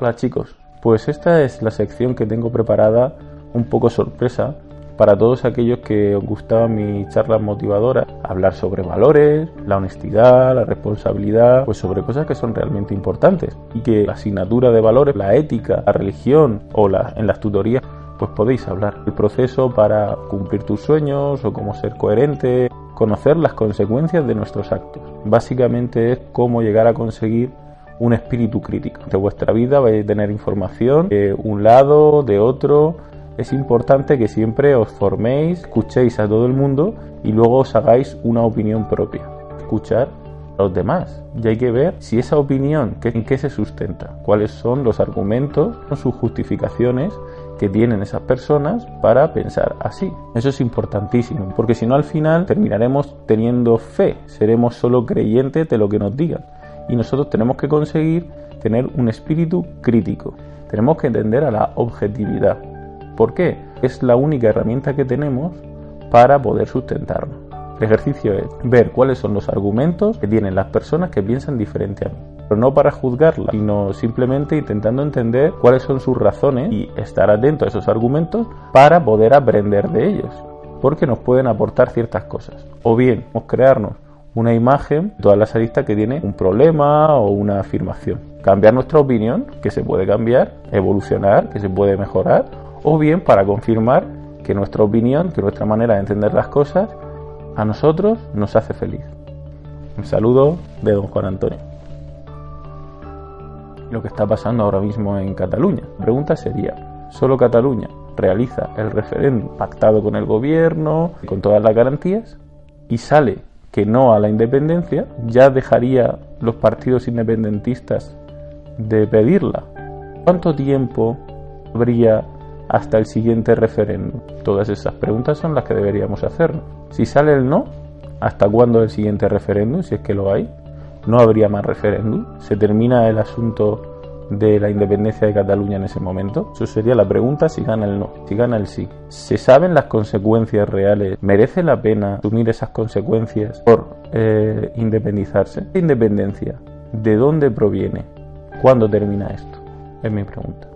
Hola chicos, pues esta es la sección que tengo preparada un poco sorpresa para todos aquellos que os gustaban mis charlas motivadoras, hablar sobre valores, la honestidad, la responsabilidad, pues sobre cosas que son realmente importantes y que la asignatura de valores, la ética, la religión o la, en las tutorías pues podéis hablar. El proceso para cumplir tus sueños o cómo ser coherente, conocer las consecuencias de nuestros actos. Básicamente es cómo llegar a conseguir un espíritu crítico. De vuestra vida vais a tener información de un lado, de otro, es importante que siempre os forméis, escuchéis a todo el mundo y luego os hagáis una opinión propia. Escuchar a los demás. Y hay que ver si esa opinión, en qué se sustenta, cuáles son los argumentos, sus justificaciones que tienen esas personas para pensar así. Eso es importantísimo, porque si no al final terminaremos teniendo fe, seremos solo creyentes de lo que nos digan. Y nosotros tenemos que conseguir tener un espíritu crítico. Tenemos que entender a la objetividad. ¿Por qué? Es la única herramienta que tenemos para poder sustentarnos. El ejercicio es ver cuáles son los argumentos que tienen las personas que piensan diferente a mí. Pero no para juzgarlas, sino simplemente intentando entender cuáles son sus razones y estar atento a esos argumentos para poder aprender de ellos. Porque nos pueden aportar ciertas cosas. O bien, crearnos una imagen, todas las aristas que tiene un problema o una afirmación. Cambiar nuestra opinión, que se puede cambiar, evolucionar, que se puede mejorar, o bien para confirmar que nuestra opinión, que nuestra manera de entender las cosas, a nosotros nos hace feliz. Un saludo de don Juan Antonio. Lo que está pasando ahora mismo en Cataluña. La pregunta sería, ¿solo Cataluña realiza el referéndum pactado con el gobierno, con todas las garantías, y sale que no a la independencia, ya dejaría los partidos independentistas de pedirla? ¿Cuánto tiempo habría hasta el siguiente referéndum? Todas esas preguntas son las que deberíamos hacernos. Si sale el no, ¿hasta cuándo el siguiente referéndum? Si es que lo hay. No habría más referéndum. Se termina el asunto de la independencia de Cataluña en ese momento? Eso sería la pregunta si gana el no, si gana el sí. ¿Se saben las consecuencias reales? ¿Merece la pena asumir esas consecuencias por eh, independizarse? ¿Independencia? ¿De dónde proviene? ¿Cuándo termina esto? Es mi pregunta.